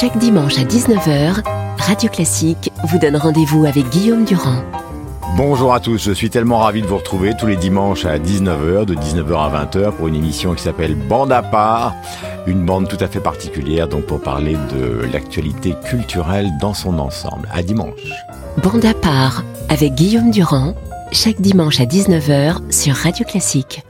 Chaque dimanche à 19h, Radio Classique vous donne rendez-vous avec Guillaume Durand. Bonjour à tous, je suis tellement ravi de vous retrouver tous les dimanches à 19h, de 19h à 20h pour une émission qui s'appelle Bande à part, une bande tout à fait particulière donc pour parler de l'actualité culturelle dans son ensemble. À dimanche. Bande à part avec Guillaume Durand, chaque dimanche à 19h sur Radio Classique.